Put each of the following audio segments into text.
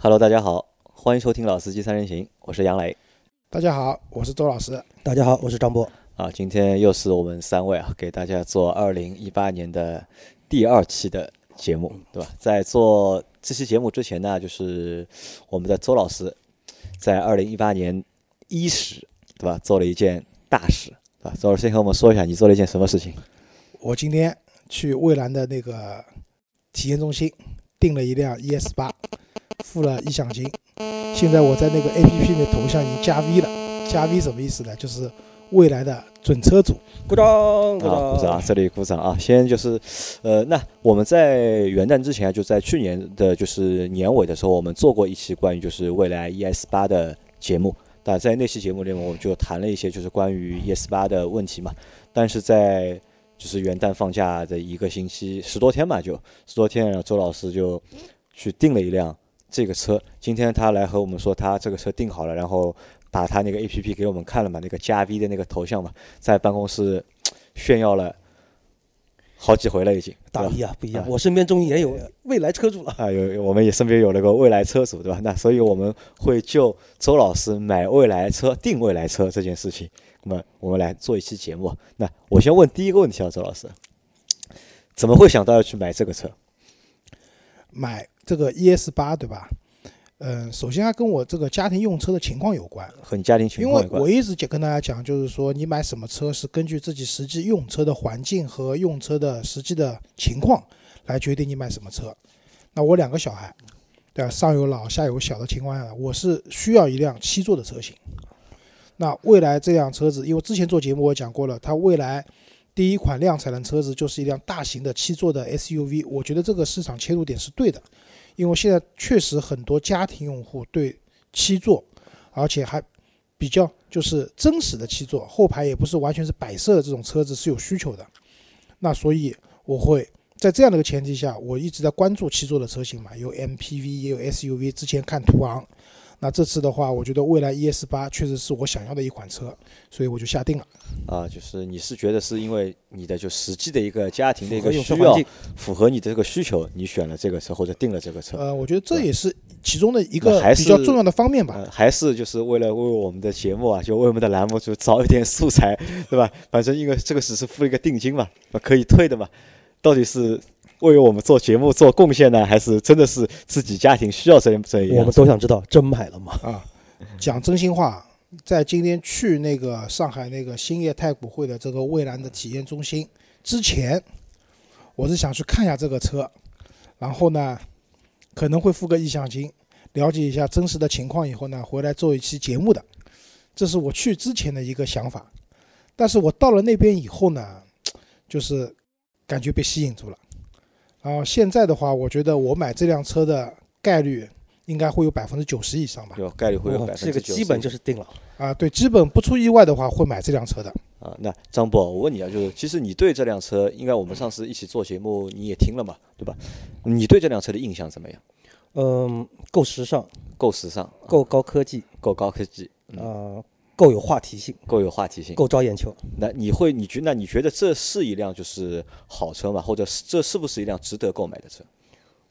Hello，大家好，欢迎收听《老司机三人行》，我是杨磊。大家好，我是周老师。大家好，我是张波。啊，今天又是我们三位啊，给大家做二零一八年的第二期的节目，对吧？在做这期节目之前呢，就是我们的周老师在二零一八年伊始，对吧？做了一件大事，对吧？周老师先和我们说一下，你做了一件什么事情？我今天去蔚蓝的那个体验中心订了一辆 ES 八，付了意向金。现在我在那个 APP 的头像已经加 V 了，加 V 什么意思呢？就是未来的准车主。鼓掌，鼓啊，鼓掌！这里鼓掌啊！先就是，呃，那我们在元旦之前啊，就在去年的就是年尾的时候，我们做过一期关于就是未来 ES 八的节目。那在那期节目里面，我们就谈了一些就是关于 ES 八的问题嘛。但是在就是元旦放假的一个星期十多天吧，就十多天，然后周老师就去订了一辆这个车。今天他来和我们说，他这个车定好了，然后把他那个 A P P 给我们看了嘛，那个加 V 的那个头像嘛，在办公室炫耀了好几回了，已经。大一啊，不一样啊。我身边终于也有未来车主了。啊，有有我们也身边有那个未来车主，对吧？那所以我们会就周老师买未来车、定未来车这件事情，那么我们来做一期节目。那我先问第一个问题啊，周老师，怎么会想到要去买这个车？买这个 ES 八，对吧？嗯，首先它跟我这个家庭用车的情况有关，和你家庭情况因为我一直讲跟大家讲，就是说你买什么车是根据自己实际用车的环境和用车的实际的情况来决定你买什么车。那我两个小孩，对吧？上有老下有小的情况下，我是需要一辆七座的车型。那未来这辆车子，因为之前做节目我讲过了，它未来第一款量产的车子就是一辆大型的七座的 SUV，我觉得这个市场切入点是对的，因为现在确实很多家庭用户对七座，而且还比较就是真实的七座，后排也不是完全是摆设的这种车子是有需求的。那所以我会在这样的一个前提下，我一直在关注七座的车型嘛，有 MPV 也有 SUV，之前看途昂。那这次的话，我觉得蔚来 ES 八确实是我想要的一款车，所以我就下定了。啊，就是你是觉得是因为你的就实际的一个家庭的一个需要符合你的这个需求，你选了这个车或者定了这个车，呃，我觉得这也是其中的一个比较重要的方面吧。呃，还是就是为了为我们的节目啊，就为我们的栏目就找一点素材，对吧？反正因为这个只是付一个定金嘛，呃可以退的嘛。到底是为我们做节目做贡献呢，还是真的是自己家庭需要这这一我们？都想知道，真买了吗？啊，讲真心话，在今天去那个上海那个兴业太古汇的这个蔚蓝的体验中心之前，我是想去看一下这个车，然后呢，可能会付个意向金，了解一下真实的情况以后呢，回来做一期节目的，这是我去之前的一个想法。但是我到了那边以后呢，就是感觉被吸引住了。然后现在的话，我觉得我买这辆车的概率应该会有百分之九十以上吧。有概率会有百分之九这个基本就是定了。啊，对，基本不出意外的话，会买这辆车的。啊。那张博，我问你啊，就是其实你对这辆车，应该我们上次一起做节目你也听了嘛，对吧？你对这辆车的印象怎么样？嗯，够时尚，够时尚，够高科技，够高科技，啊，够有话题性，够有话题性。够招眼球。那你会，你觉那你觉得这是一辆就是好车吗？或者是这是不是一辆值得购买的车？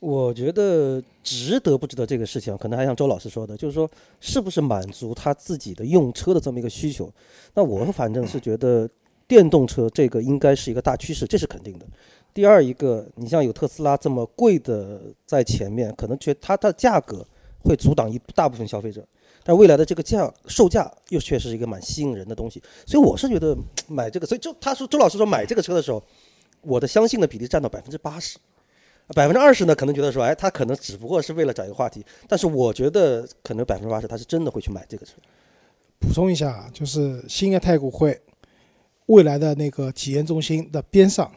我觉得值得不值得这个事情啊，可能还像周老师说的，就是说是不是满足他自己的用车的这么一个需求。那我反正是觉得电动车这个应该是一个大趋势，这是肯定的。第二一个，你像有特斯拉这么贵的在前面，可能觉得它的价格会阻挡一大部分消费者，但未来的这个价售价又确实是一个蛮吸引人的东西。所以我是觉得买这个，所以周他说周老师说买这个车的时候，我的相信的比例占到百分之八十。百分之二十呢，可能觉得说，哎，他可能只不过是为了找一个话题，但是我觉得可能百分之八十他是真的会去买这个车。补充一下啊，就是兴业太古汇未来的那个体验中心的边上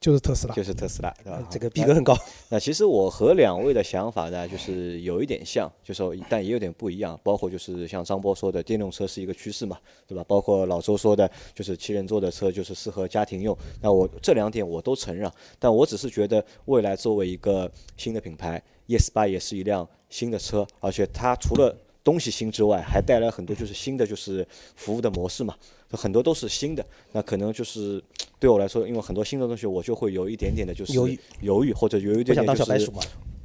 就是特斯拉。就是特斯拉，对吧？这个逼格很高。那其实我和两位的想法呢，就是有一点像，就是但也有点不一样。包括就是像张波说的，电动车是一个趋势嘛，对吧？包括老周说的，就是七人座的车就是适合家庭用。那我这两点我都承认，但我只是觉得未来作为一个新的品牌，ES 八也是一辆新的车，而且它除了东西新之外，还带来很多就是新的就是服务的模式嘛，很多都是新的。那可能就是对我来说，因为很多新的东西，我就会有一点点的就是犹豫犹豫或者有一点点就是当小白鼠嘛？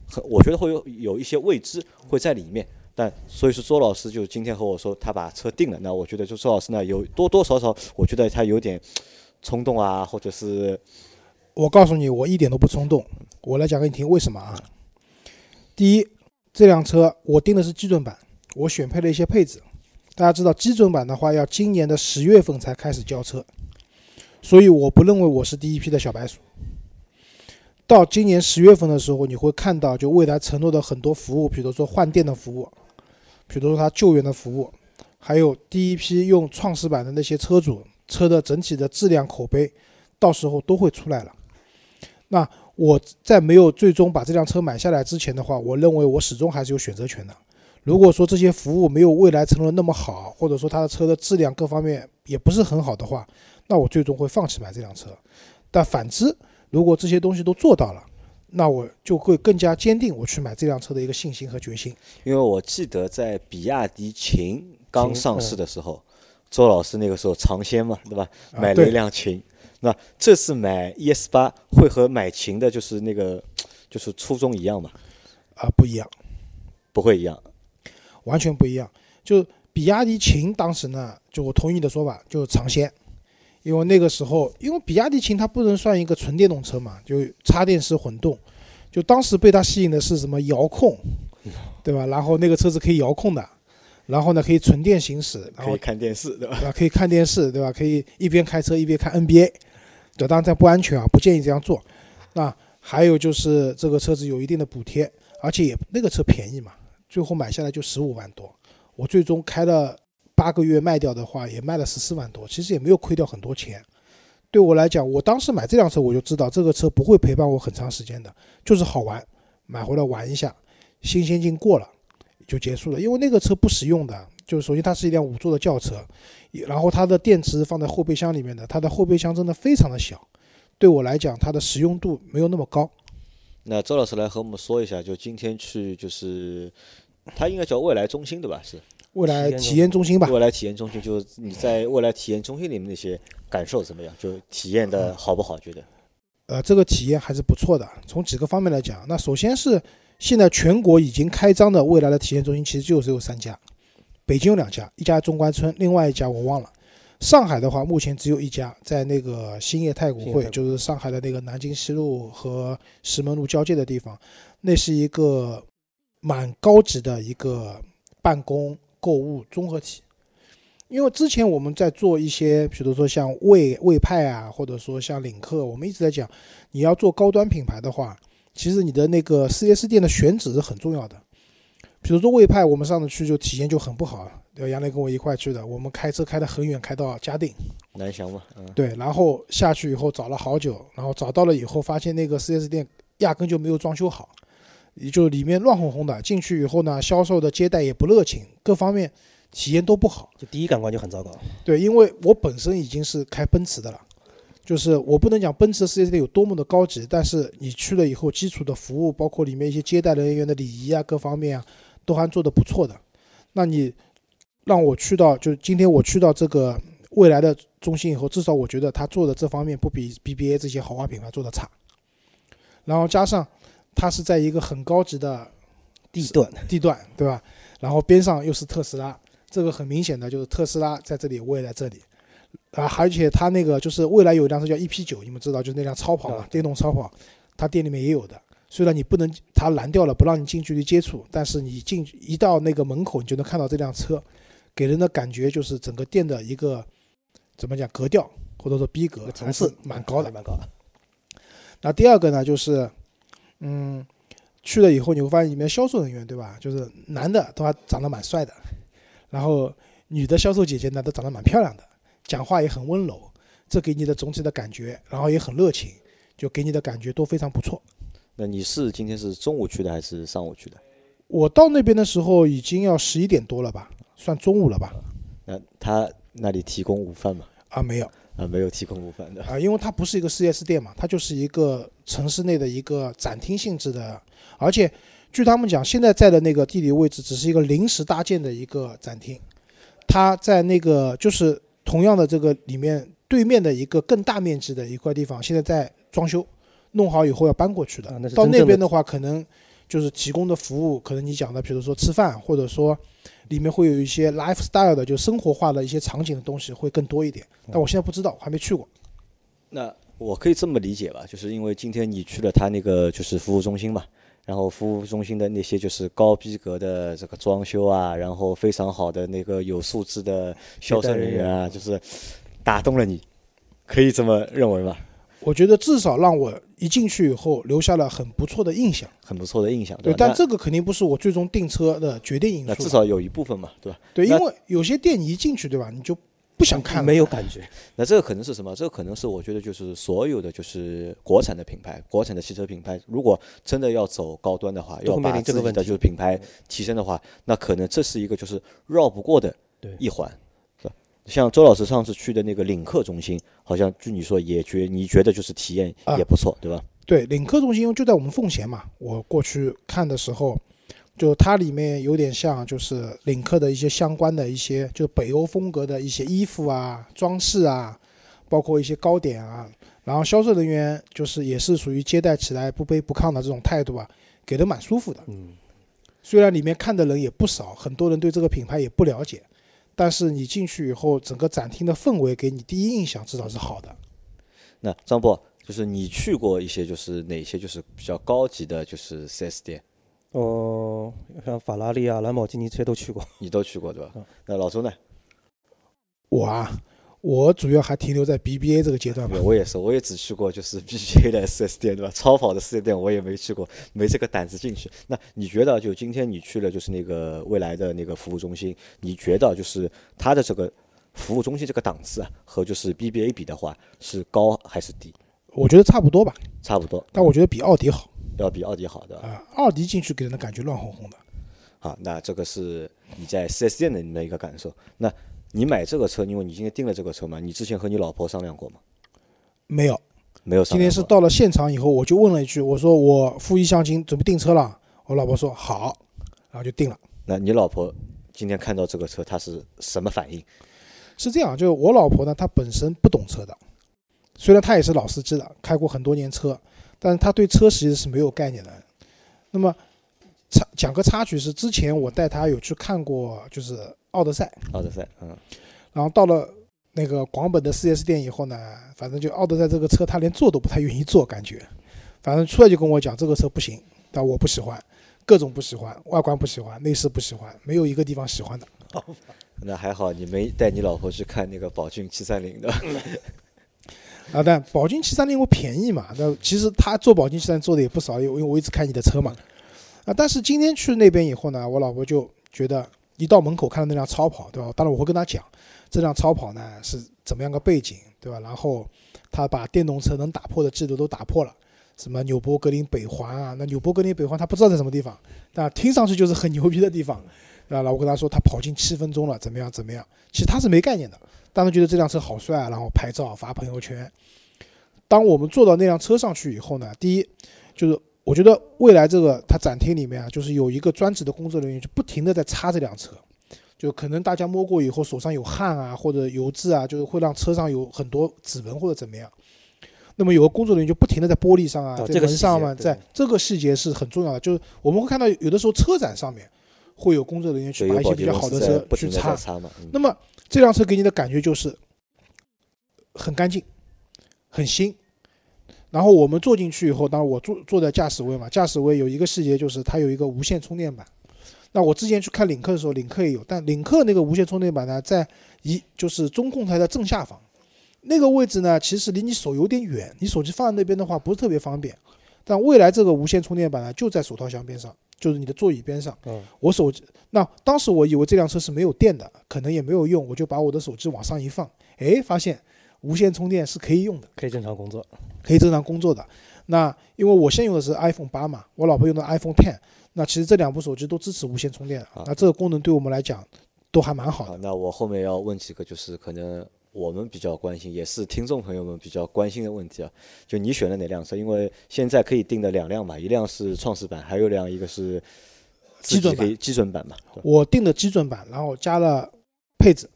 很我觉得会有有一些未知会在里面。但所以说周老师就今天和我说他把车定了，那我觉得就周老师呢有多多少少，我觉得他有点冲动啊，或者是我告诉你，我一点都不冲动。我来讲给你听为什么啊？第一，这辆车我定的是基准版，我选配了一些配置。大家知道基准版的话，要今年的十月份才开始交车，所以我不认为我是第一批的小白鼠。到今年十月份的时候，你会看到就未来承诺的很多服务，比如说换电的服务，比如说它救援的服务，还有第一批用创始版的那些车主车的整体的质量口碑，到时候都会出来了。那我在没有最终把这辆车买下来之前的话，我认为我始终还是有选择权的。如果说这些服务没有未来承诺那么好，或者说它的车的质量各方面也不是很好的话，那我最终会放弃买这辆车。但反之，如果这些东西都做到了，那我就会更加坚定我去买这辆车的一个信心和决心。因为我记得在比亚迪秦刚上市的时候，周老师那个时候尝鲜嘛，对吧？买了一辆秦。那这次买 ES 八会和买秦的就是那个就是初衷一样吗？啊，不一样，不会一样。完全不一样，就比亚迪秦当时呢，就我同意你的说法，就是尝鲜，因为那个时候，因为比亚迪秦它不能算一个纯电动车嘛，就插电式混动，就当时被它吸引的是什么遥控，对吧？然后那个车子可以遥控的，然后呢可以纯电行驶，然后看电视，对吧？可以看电视，对吧？可以一边开车一边看 NBA，对，当然这不安全啊，不建议这样做。那还有就是这个车子有一定的补贴，而且也那个车便宜嘛。最后买下来就十五万多，我最终开了八个月卖掉的话，也卖了十四万多，其实也没有亏掉很多钱。对我来讲，我当时买这辆车，我就知道这个车不会陪伴我很长时间的，就是好玩，买回来玩一下，新鲜劲过了就结束了。因为那个车不实用的，就是首先它是一辆五座的轿车，然后它的电池放在后备箱里面的，它的后备箱真的非常的小，对我来讲它的实用度没有那么高。那周老师来和我们说一下，就今天去就是。它应该叫未来中心对吧？是未来体验中心吧？未来体验中心就是你在未来体验中心里面那些感受怎么样？就体验的好不好？觉得？呃，这个体验还是不错的。从几个方面来讲，那首先是现在全国已经开张的未来的体验中心其实就只有三家，北京有两家，一家中关村，另外一家我忘了。上海的话，目前只有一家，在那个兴业太古汇，就是上海的那个南京西路和石门路交界的地方，那是一个。蛮高级的一个办公购物综合体，因为之前我们在做一些，比如说像魏魏派啊，或者说像领克，我们一直在讲，你要做高端品牌的话，其实你的那个 4S 店的选址是很重要的。比如说魏派，我们上次去就体验就很不好，对杨磊跟我一块去的，我们开车开得很远，开到嘉定，南翔嘛，嗯，对，然后下去以后找了好久，然后找到了以后，发现那个 4S 店压根就没有装修好。也就里面乱哄哄的，进去以后呢，销售的接待也不热情，各方面体验都不好，就第一感官就很糟糕。对，因为我本身已经是开奔驰的了，就是我不能讲奔驰的 4S 店有多么的高级，但是你去了以后，基础的服务，包括里面一些接待人员的礼仪啊，各方面啊，都还做得不错的。那你让我去到，就今天我去到这个未来的中心以后，至少我觉得他做的这方面不比 BBA 这些豪华品牌做的差，然后加上。它是在一个很高级的地段，地段对吧？然后边上又是特斯拉，这个很明显的就是特斯拉在这里，我也在这里啊！而且它那个就是未来有一辆车叫 EP 九，你们知道就是那辆超跑嘛，电动超跑，它店里面也有的。虽然你不能，它拦掉了，不让你近距离接触，但是你进一到那个门口，你就能看到这辆车，给人的感觉就是整个店的一个怎么讲格调或者说逼格层次蛮高的，蛮高的。那第二个呢，就是。嗯，去了以后你会发现里面销售人员对吧？就是男的都还长得蛮帅的，然后女的销售姐姐呢都长得蛮漂亮的，讲话也很温柔，这给你的总体的感觉，然后也很热情，就给你的感觉都非常不错。那你是今天是中午去的还是上午去的？我到那边的时候已经要十一点多了吧，算中午了吧？那他那里提供午饭吗？啊，没有。啊，没有提供部分的啊，因为它不是一个四 S 店嘛，它就是一个城市内的一个展厅性质的，而且据他们讲，现在在的那个地理位置只是一个临时搭建的一个展厅，它在那个就是同样的这个里面对面的一个更大面积的一块地方，现在在装修，弄好以后要搬过去的。到那边的话，可能就是提供的服务，可能你讲的，比如说吃饭，或者说里面会有一些 lifestyle 的，就生活化的一些场景的东西会更多一点。但我现在不知道，我还没去过。那我可以这么理解吧，就是因为今天你去了他那个就是服务中心嘛，然后服务中心的那些就是高逼格的这个装修啊，然后非常好的那个有素质的销售人员啊，就是打动了你，可以这么认为吗？我觉得至少让我一进去以后留下了很不错的印象。很不错的印象，对，但这个肯定不是我最终订车的决定因素。那至少有一部分嘛，对吧？对，因为有些店你一进去，对吧，你就不想看了。没有感觉。那这个可能是什么？这个可能是我觉得就是所有的就是国产的品牌，国产的汽车品牌，如果真的要走高端的话，要面把自己的临这个问题就是品牌提升的话，那可能这是一个就是绕不过的一环？像周老师上次去的那个领克中心，好像据你说也觉你觉得就是体验啊也不错，对吧？对，领克中心因为就在我们奉贤嘛，我过去看的时候，就它里面有点像就是领克的一些相关的一些，就北欧风格的一些衣服啊、装饰啊，包括一些糕点啊，然后销售人员就是也是属于接待起来不卑不亢的这种态度啊，给的蛮舒服的。嗯，虽然里面看的人也不少，很多人对这个品牌也不了解，但是你进去以后，整个展厅的氛围给你第一印象至少是好的。那张波，就是你去过一些就是哪些就是比较高级的，就是 4S 店，哦，像法拉利啊、兰博基尼这些都去过。你都去过对吧嗯？那老周呢？我啊，我主要还停留在 BBA 这个阶段吧对，。我也是，我也只去过就是 BBA 的 4S 店，对吧？超跑的 4S 店我也没去过，没这个胆子进去。那你觉得，就今天你去了就是那个未来的那个服务中心，你觉得就是它的这个服务中心这个档次啊，和就是 BBA 比的话，是高还是低？我觉得差不多吧，差不多，但我觉得比奥迪好要比奥迪好的啊、奥迪进去给人的感觉乱哄哄的。好。那这个是你在 4S 店的你的一个感受。那你买这个车，因为你今天订了这个车嘛，你之前和你老婆商量过吗？没有，没有商今量今。天是到了现场以后，我就问了一句，我说我付一箱金准备订车了。我老婆说好，然后就订了。那你老婆今天看到这个车，她是什么反应？是这样，就是我老婆呢，她本身不懂车的，虽然她也是老司机了，开过很多年车，但是她对车其实是没有概念的。那么插讲个插曲是，之前我带她有去看过，就是奥德赛，奥德赛，嗯，然后到了那个广本的 4S 店以后呢，反正就奥德赛这个车，他连坐都不太愿意坐，感觉，反正出来就跟我讲这个车不行，但我不喜欢，各种不喜欢，外观不喜欢，内饰不喜欢，没有一个地方喜欢的。那还好你没带你老婆去看那个宝骏七三零的。啊，但宝骏七三零我便宜嘛，那其实他做宝骏七三做的也不少，因为因为我一直开你的车嘛，啊，但是今天去那边以后呢，我老婆就觉得一到门口看到那辆超跑，对吧？当然我会跟他讲，这辆超跑呢是怎么样个背景，对吧？然后他把电动车能打破的记录都打破了，什么纽博格林北环啊，那纽博格林北环他不知道在什么地方，但听上去就是很牛逼的地方，对吧？然后我跟他说他跑进七分钟了，怎么样怎么样，其实他是没概念的。当时觉得这辆车好帅啊，然后拍照发朋友圈。当我们坐到那辆车上去以后呢，第一就是我觉得未来这个它展厅里面啊，就是有一个专职的工作人员，就不停的在擦这辆车，就可能大家摸过以后手上有汗啊或者油渍啊，就是会让车上有很多指纹或者怎么样。那么有个工作人员就不停的在玻璃上啊，在门上嘛，在这个细节是很重要的。就是我们会看到有的时候车展上面会有工作人员去把一些比较好的车去擦，那么这辆车给你的感觉就是很干净、很新。然后我们坐进去以后，当然我坐坐在驾驶位嘛，驾驶位有一个细节就是它有一个无线充电板。那我之前去看领克的时候，领克也有，但领克那个无线充电板呢，在一就是中控台的正下方，那个位置呢，其实离你手有点远，你手机放在那边的话不是特别方便。但未来这个无线充电板呢，就在手套箱边上，就是你的座椅边上。嗯，我手机，那当时我以为这辆车是没有电的，可能也没有用，我就把我的手机往上一放，哎，发现无线充电是可以用的，可以正常工作。可以正常工作的。那因为我现用的是 iPhone 八嘛，我老婆用的 iPhone Ten，那其实这两部手机都支持无线充电的好，那这个功能对我们来讲都还蛮好好，的。那我后面要问几个，就是可能我们比较关心，也是听众朋友们比较关心的问题啊。就你选了哪辆车？因为现在可以定的两辆嘛，一辆是创始版，还有辆一个是基准版基准版嘛。我定的基准版，然后加了配置。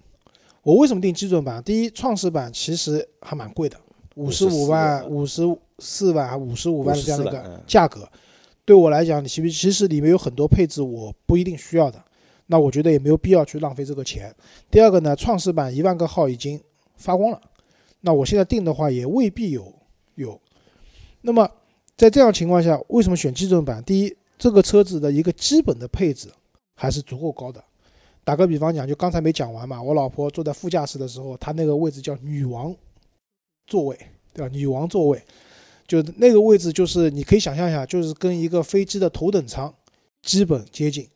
我为什么定基准版？第一，创始版其实还蛮贵的，五十五万、五十四万、五十五万的这样的一个嗯价格。对我来讲，其实其实里面有很多配置我不一定需要的，那我觉得也没有必要去浪费这个钱。第二个呢，创世版一万个号已经发光了，那我现在定的话也未必有有。那么在这样情况下，为什么选基准版？第一，这个车子的一个基本的配置还是足够高的。打个比方讲，就刚才没讲完嘛，我老婆坐在副驾驶的时候，她那个位置叫女王座位，对吧？女王座位。就那个位置，就是你可以想象一下，就是跟一个飞机的头等舱基本接近，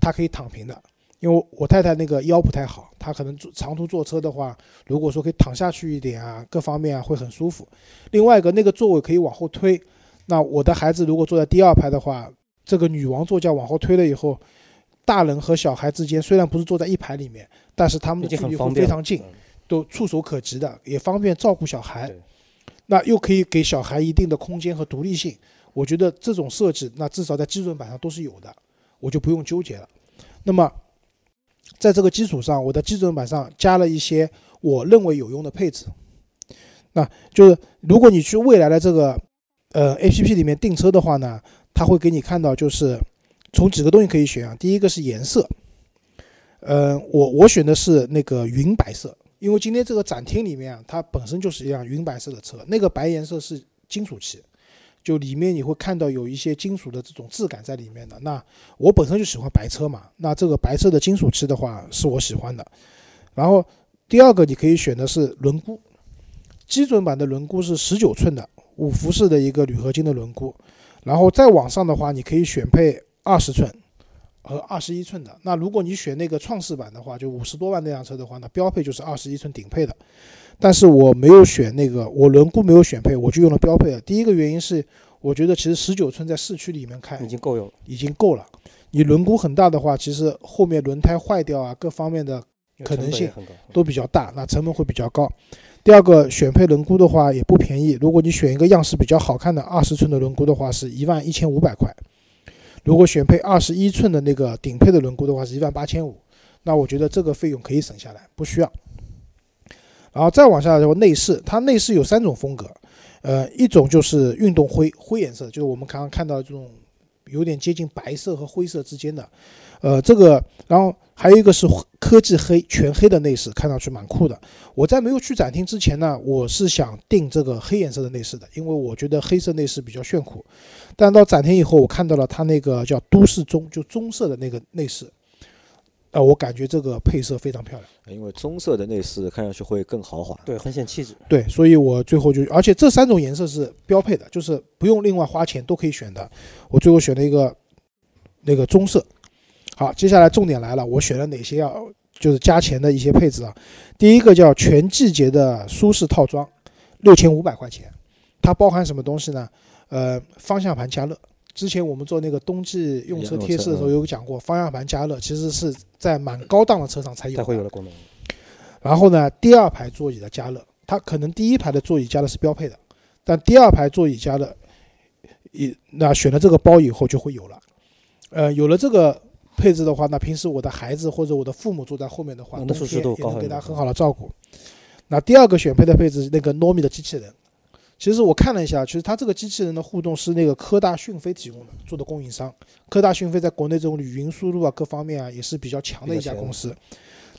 它可以躺平的。因为我太太那个腰不太好，她可能坐长途坐车的话，如果说可以躺下去一点啊，各方面啊会很舒服。另外一个那个座位可以往后推，那我的孩子如果坐在第二排的话，这个女王座驾往后推了以后，大人和小孩之间虽然不是坐在一排里面，但是他们的距离会非常近，都触手可及的，也方便照顾小孩。那又可以给小孩一定的空间和独立性，我觉得这种设计，那至少在基准版上都是有的，我就不用纠结了。那么，在这个基础上，我的基准版上加了一些我认为有用的配置。那就是如果你去未来的这个呃 A P P 里面订车的话呢，它会给你看到就是从几个东西可以选啊。第一个是颜色，呃，我我选的是那个云白色。因为今天这个展厅里面啊，它本身就是一辆云白色的车，那个白颜色是金属漆，就里面你会看到有一些金属的这种质感在里面的。那我本身就喜欢白车嘛，那这个白色的金属漆的话是我喜欢的。然后第二个你可以选的是轮毂，基准版的轮毂是十九寸的五辐式的一个铝合金的轮毂，然后再往上的话，你可以选配二十寸。和二十一寸的，那如果你选那个创世版的话，就五十多万那辆车的话，那标配就是二十一寸顶配的。但是我没有选那个，我轮毂没有选配，我就用了标配的。第一个原因是，我觉得其实十九寸在市区里面开已经够用，已经够了。你轮毂很大的话，其实后面轮胎坏掉啊，各方面的可能性都比较大，那成本会比较高。第二个选配轮毂的话也不便宜，如果你选一个样式比较好看的二十寸的轮毂的话，是一万一千五百块。如果选配二十一寸的那个顶配的轮毂的话，是一万八千五，那我觉得这个费用可以省下来，不需要。然后再往下的话，内饰它内饰有三种风格，呃，一种就是运动灰灰颜色，就是我们刚刚看到这种有点接近白色和灰色之间的。呃，这个，然后还有一个是科技黑，全黑的内饰，看上去蛮酷的。我在没有去展厅之前呢，我是想定这个黑颜色的内饰的，因为我觉得黑色内饰比较炫酷。但到展厅以后，我看到了它那个叫都市棕，就棕色的那个内饰，呃，我感觉这个配色非常漂亮。因为棕色的内饰看上去会更豪华，对，很显气质。对，所以我最后就，而且这三种颜色是标配的，就是不用另外花钱都可以选的。我最后选了一个那个棕色。好，接下来重点来了，我选了哪些要就是加钱的一些配置啊？第一个叫全季节的舒适套装，六千五百块钱，它包含什么东西呢？呃，方向盘加热。之前我们做那个冬季用车贴士的时候有讲过，方向盘加热其实是在蛮高档的车上才有，才会有的功能。然后呢，第二排座椅的加热，它可能第一排的座椅加热是标配的，但第二排座椅加热，一那选了这个包以后就会有了。呃，有了这个。配置的话，那平时我的孩子或者我的父母坐在后面的话，冬天也能给他很好的照顾。那第二个选配的配置是那个糯米的机器人。其实我看了一下，其实它这个机器人的互动是那个科大讯飞提供的，做的供应商。科大讯飞在国内这种语音输入啊各方面啊也是比较强的一家公司。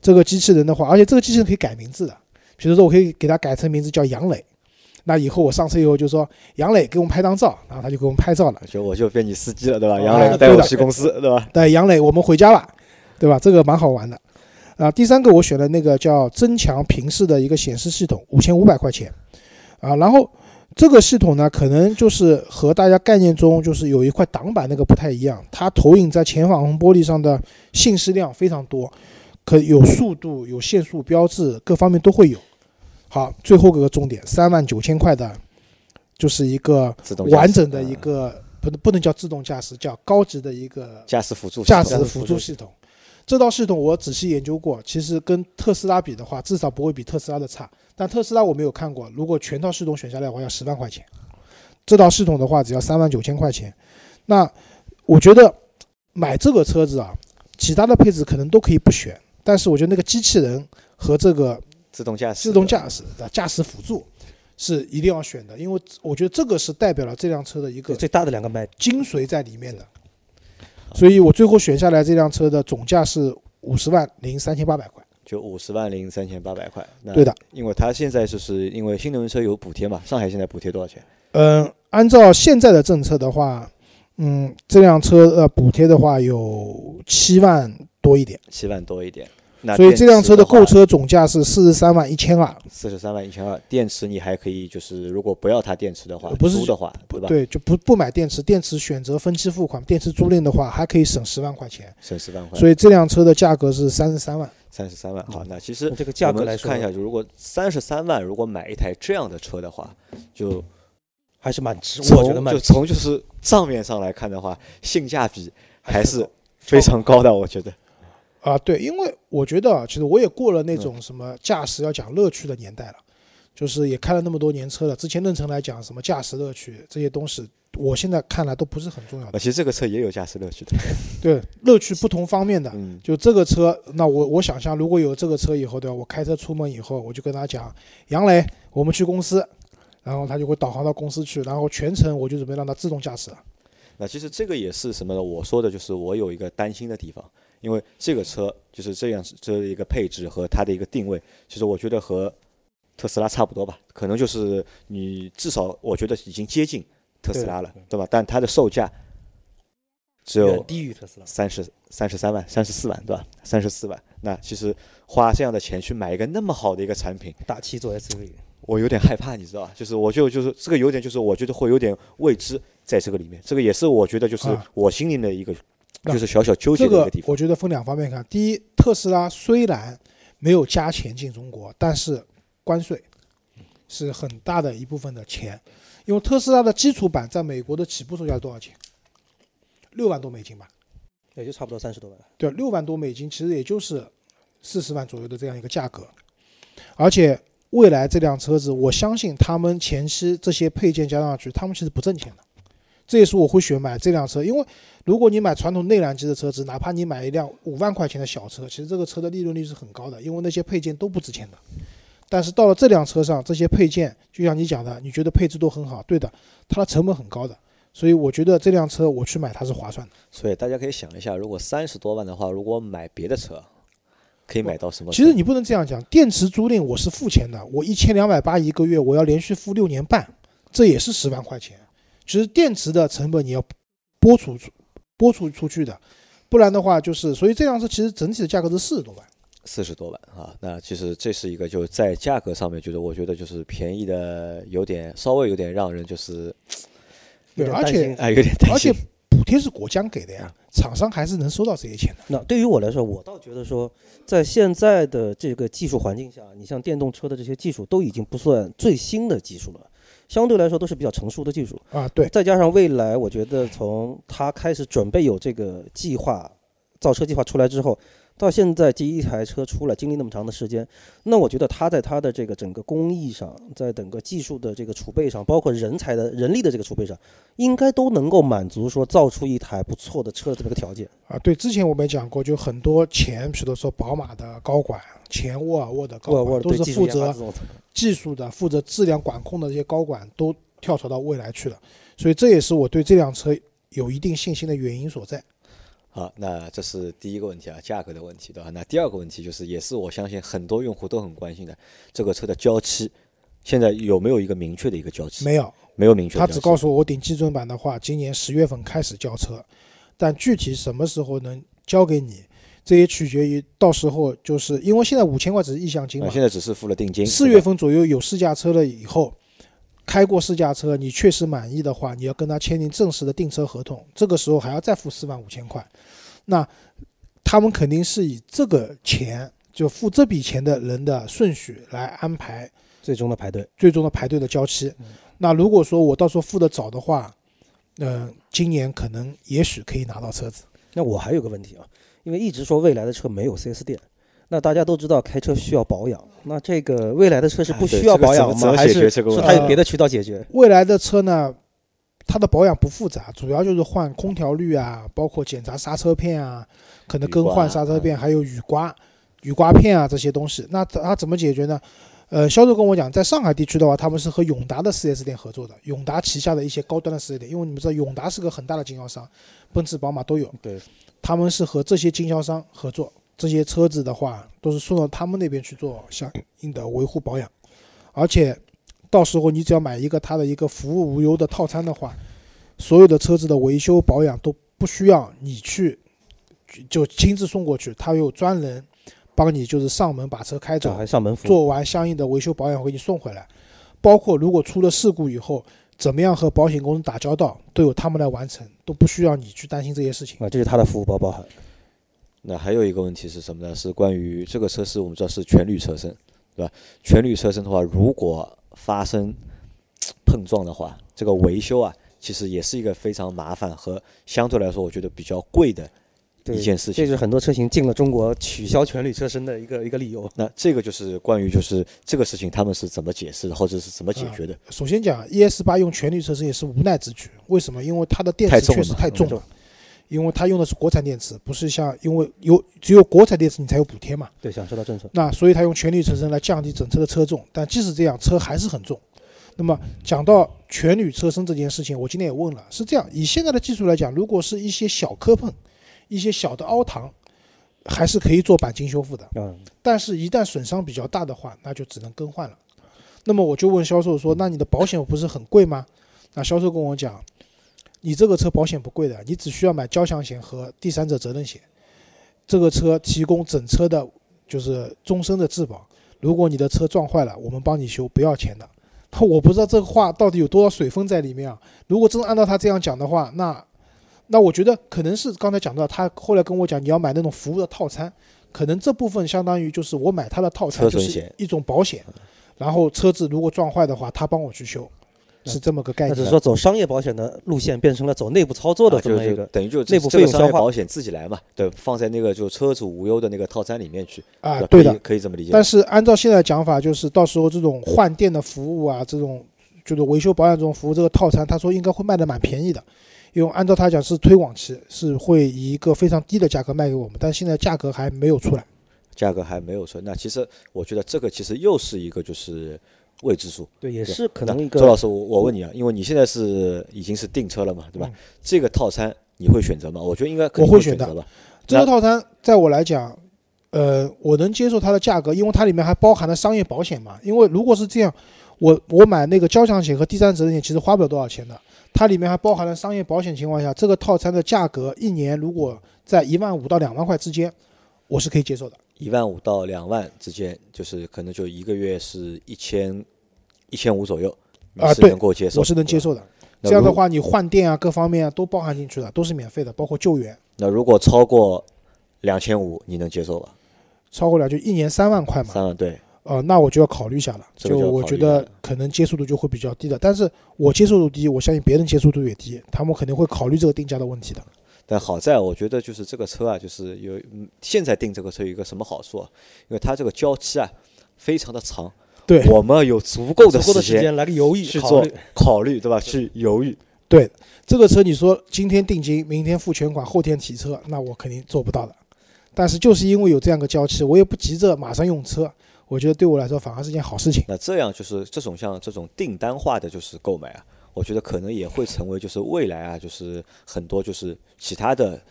这个机器人的话，而且这个机器人可以改名字的，比如说我可以给它改成名字叫杨磊。那以后我上车以后就说杨磊给我们拍张照，然后他就给我们拍照了，就我就变你司机了，对吧？杨磊带我去公司，对吧？对，杨磊，我们回家了，对吧？这个蛮好玩的。啊，第三个我选的那个叫增强平视的一个显示系统，五千五百块钱。啊，然后这个系统呢，可能就是和大家概念中就是有一块挡板那个不太一样，它投影在前挡风玻璃上的信息量非常多，可有速度、有限速标志，各方面都会有。好，最后个重点，三万九千块的，就是一个完整的一个不能不能叫自动驾驶，叫高级的一个驾驶辅助驾驶辅助系统。这套系统我仔细研究过，其实跟特斯拉比的话，至少不会比特斯拉的差。但特斯拉我没有看过，如果全套系统选下来的话，要十万块钱。这套系统的话，只要三万九千块钱。那我觉得买这个车子啊，其他的配置可能都可以不选，但是我觉得那个机器人和这个。自动驾驶，自动驾驶的驾驶辅助，是一定要选的，因为我觉得这个是代表了这辆车的一个最大的两个卖。精髓在里面的。所以我最后选下来这辆车的总价是五十万零三千八百块。就五十万零三千八百块。那对的，因为它现在就是因为新能源车有补贴嘛，上海现在补贴多少钱？嗯，按照现在的政策的话，嗯，这辆车呃补贴的话有七万多一点，七万多一点。那所以这辆车的购车总价是四十三万一千二。四十三万一千二，电池你还可以就是如果不要它电池的话，呃不是租的话，对吧？对，就不不买电池，电池选择分期付款，电池租赁的话还可以省十万块钱。省十万块，所以这辆车的价格是三十三万。三十三万。好，那其实这个价格来说，看一下，就如果三十三万，如果买一台这样的车的话，就还是蛮值，我觉得蛮就。从就是账面上来看的话，性价比还是非常高的，我觉得。啊，对，因为我觉得啊，其实我也过了那嗯种什么驾驶要讲乐趣的年代了，就是也开了那么多年车了。之前论程来讲什么驾驶乐趣这些东西，我现在看来都不是很重要啊，的。其实这个车也有驾驶乐趣的。对，乐趣不同方面的。嗯，就这个车，那我我想象，如果有这个车以后，对吧？我开车出门以后，我就跟他讲，杨磊，我们去公司，然后他就会导航到公司去，然后全程我就准备让它自动驾驶了。那其实这个也是什么呢？我说的就是我有一个担心的地方，因为这个车就是这样这一个配置和它的一个定位，其实我觉得和特斯拉差不多吧，可能就是你至少我觉得已经接近特斯拉了，对吧？但它的售价只有低于特斯拉。三十三十三万、三十四万，对吧？三十四万，那其实花这样的钱去买一个那么好的一个产品，大七座 SUV，我有点害怕，你知道吧？就是我就就是这个有点就是我觉得会有点未知在这个里面，这个也是我觉得就是啊我心里的一个那就是小小纠结这个的一个地方。我觉得分两方面看。第一，特斯拉虽然没有加钱进中国，但是关税是很大的一部分的钱，因为特斯拉的基础版在美国的起步售价多少钱？六万多美金吧。也就差不多三十多万。对，六万多美金，其实也就是四十万左右的这样一个价格。而且未来这辆车子，我相信他们前期这些配件加上去，他们其实不挣钱的。这也是我会选买这辆车，因为如果你买传统内燃机的车子，哪怕你买一辆五万块钱的小车，其实这个车的利润率是很高的，因为那些配件都不值钱的。但是到了这辆车上，这些配件就像你讲的，你觉得配置都很好，对的，它的成本很高的，所以我觉得这辆车我去买它是划算的。所以大家可以想一下，如果三十多万的话，如果买别的车，可以买到什么？其实你不能这样讲，电池租赁我是付钱的，我一千两百八一个月，我要连续付六年半，这也是十万块钱。其实电池的成本你要拨除出拨除出去的，不然的话就是，所以这辆车其实整体的价格是四十多万。四十多万啊，那其实这是一个就在价格上面，就是我觉得就是便宜的有点稍微有点让人就是对，而且有点担心哎有点担而且。补贴是国家给的呀，厂商还是能收到这些钱的。那对于我来说，我倒觉得说，在现在的这个技术环境下，你像电动车的这些技术都已经不算最新的技术了，相对来说都是比较成熟的技术。啊，对，再加上未来，我觉得从他开始准备有这个计划，造车计划出来之后，到现在第一台车出来，经历那么长的时间，那我觉得他在他的这个整个工艺上，在整个技术的这个储备上，包括人才的人力的这个储备上，应该都能够满足说造出一台不错的车的这么一个条件。啊，对，之前我们也讲过，就很多前，比如说宝马的高管，前沃尔沃的高沃尔沃管，都是负责技术的、负责质量管控的这些高管都跳槽到未来去了，所以这也是我对这辆车有一定信心的原因所在。好，那这是第一个问题啊，价格的问题，对吧？那第二个问题就是，也是我相信很多用户都很关心的，这个车的交期，现在有没有一个明确的一个交期？没有，没有明确的他。只告诉我我顶基准版的话，今年十月份开始交车，但具体什么时候能交给你，这也取决于到时候就是因为现在五千块只是意向金啊，嘛，现在只是付了定金。四月份左右有试驾车了以后，开过试驾车，你确实满意的话，你要跟他签订正式的订车合同，这个时候还要再付四万五千块。那他们肯定是以这个钱，就付这笔钱的人的顺序来安排最终的排队。最终的排队的交期。那如果说我到时候付的早的话，嗯、今年可能也许可以拿到车子。那我还有个问题啊，因为一直说未来的车没有 4S 店，那大家都知道开车需要保养，那这个未来的车是不需要保养吗？怎么怎么解还是是决这个问题它有别的渠道解决？未来的车呢，它的保养不复杂，主要就是换空调滤啊，包括检查刹车片啊，可能更换刹车片，还有雨刮、雨刮片啊这些东西。那它它怎么解决呢？呃，销售跟我讲，在上海地区的话，他们是和永达的 4S 店合作的，永达旗下的一些高端的 4S 店，因为你们知道永达是个很大的经销商，奔驰、宝马都有，对，他们是和这些经销商合作，这些车子的话都是送到他们那边去做相应的维护保养，而且到时候你只要买一个他的一个服务无忧的套餐的话，所有的车子的维修保养都不需要你去就亲自送过去，他有专人帮你就是上门把车开走，还上门，做完相应的维修保养，会给你送回来。包括如果出了事故以后，怎么样和保险公司打交道，都有他们来完成，都不需要你去担心这些事情。啊，这是他的服务包包含。那还有一个问题是什么呢？是关于这个车是我们知道是全铝车身，对吧？全铝车身的话，如果发生碰撞的话，这个维修啊，其实也是一个非常麻烦和相对来说我觉得比较贵的对一件事情这是很多车型进了中国取消全铝车身的一个一个理由。那这个就是关于就是这个事情他们是怎么解释的，或者是怎么解决的？首先讲，ES 八用全铝车身也是无奈之举。为什么？因为它的电池确实太重了嘛太太重了，因为它用的是国产电池，不是像因为有只有国产电池你才有补贴嘛。对，享受到政策。那所以它用全铝车身来降低整车的车重，但即使这样，车还是很重。那么讲到全铝车身这件事情，我今天也问了，是这样，以现在的技术来讲，如果是一些小磕碰、一些小的凹膛，还是可以做钣金修复的。嗯，但是，一旦损伤比较大的话，那就只能更换了。那么我就问销售说：“那你的保险不是很贵吗？”那销售跟我讲：“你这个车保险不贵的，你只需要买交强险和第三者责任险。这个车提供整车的，就是终身的质保。如果你的车撞坏了，我们帮你修，不要钱的。”我不知道这个话到底有多少水分在里面啊！如果真按照他这样讲的话，那那我觉得可能是刚才讲到，他后来跟我讲你要买那种服务的套餐，可能这部分相当于就是我买他的套餐就是一种保险，然后车子如果撞坏的话，他帮我去修，是这么个概念那只是。说走商业保险的路线，变成了走内部操作的这么一个。等于就内部费用消化保险自己来嘛，对，放在那个就车主无忧的那个套餐里面去啊，对的可以。可以这么理解。但是按照现在讲法，就是到时候这种换电的服务啊，这种就是维修保养这种服务，这个套餐他说应该会卖的蛮便宜的，因为按照他讲是推广期，是会以一个非常低的价格卖给我们，但现在价格还没有出来。价格还没有出来，那其实我觉得这个其实又是一个就是未知数。对，也是可能一个周老师，我我问你啊，因为你现在是已经是订车了嘛，对吧？嗯这个套餐你会选择吗？我觉得应该肯定我会选择吧。这个套餐在我来讲，呃，我能接受它的价格，因为它里面还包含了商业保险嘛。因为如果是这样，我我买那个交强险和第三责任险，其实花不了多少钱的。它里面还包含了商业保险情况下，这个套餐的价格一年如果在一万五到两万块之间，我是可以接受的。一万五到两万之间，就是可能就一个月是一千一千五左右，啊对能够接受，我是能接。受的。这样的话，你换电啊，各方面啊都包含进去的，都是免费的，包括救援。那如果超过两千五，你能接受吧？超过了就一年三万块嘛，三万对，呃，那我就要考虑一下了。就我觉得可能接受度就会比较低的，但是我接受度低，我相信别人接受度也低，他们肯定会考虑这个定价的问题的。但好在我觉得就是这个车啊，就是有嗯现在订这个车有一个什么好处啊？因为它这个交期啊非常的长，对我们有足够的足够的时间来个犹豫去做。考虑，对吧？去犹豫。对，这个车你说今天定金，明天付全款，后天提车，那我肯定做不到的。但是就是因为有这样个交期，我也不急着马上用车，我觉得对我来说反而是件好事情。那这样就是这种像这种订单化的就是购买啊，我觉得可能也会成为就是未来啊，就是很多就是其他的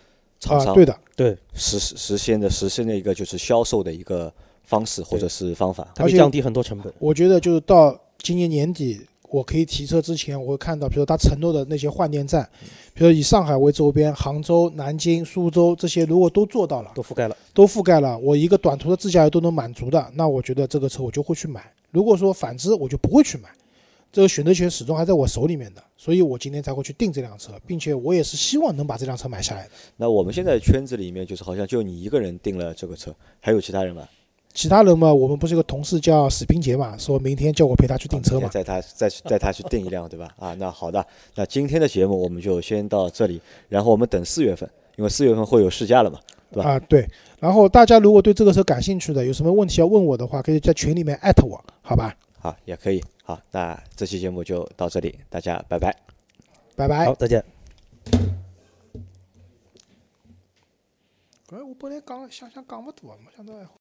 厂啊，商对的，对，实实实现的实现的一个就是销售的一个方式或者是方法。它会降低很多成本。我觉得就是到今年年底，我可以提车之前，我会看到，比如他承诺的那些换电站，比如以上海为周边，杭州、南京、苏州这些，如果都做到了，都覆盖了，都覆盖了，我一个短途的自驾游都能满足的，那我觉得这个车我就会去买。如果说反之，我就不会去买。这个选择权始终还在我手里面的，所以我今天才会去订这辆车，并且我也是希望能把这辆车买下来的。那我们现在圈子里面就是好像就你一个人订了这个车，还有其他人吗？其他人嘛，我们不是有个同事叫史冰杰嘛，说明天叫我陪他去订车嘛。带他再去带他去订一辆，对吧？啊，那好的，那今天的节目我们就先到这里，然后我们等四月份，因为四月份会有试驾了嘛。对吧啊，对。然后大家如果对这个车感兴趣的，有什么问题要问我的话，可以在群里面艾特我，好吧？好，也可以。好，那这期节目就到这里，大家拜拜。拜拜好，。再见。哎，我本来讲想想讲不多，没想到还好。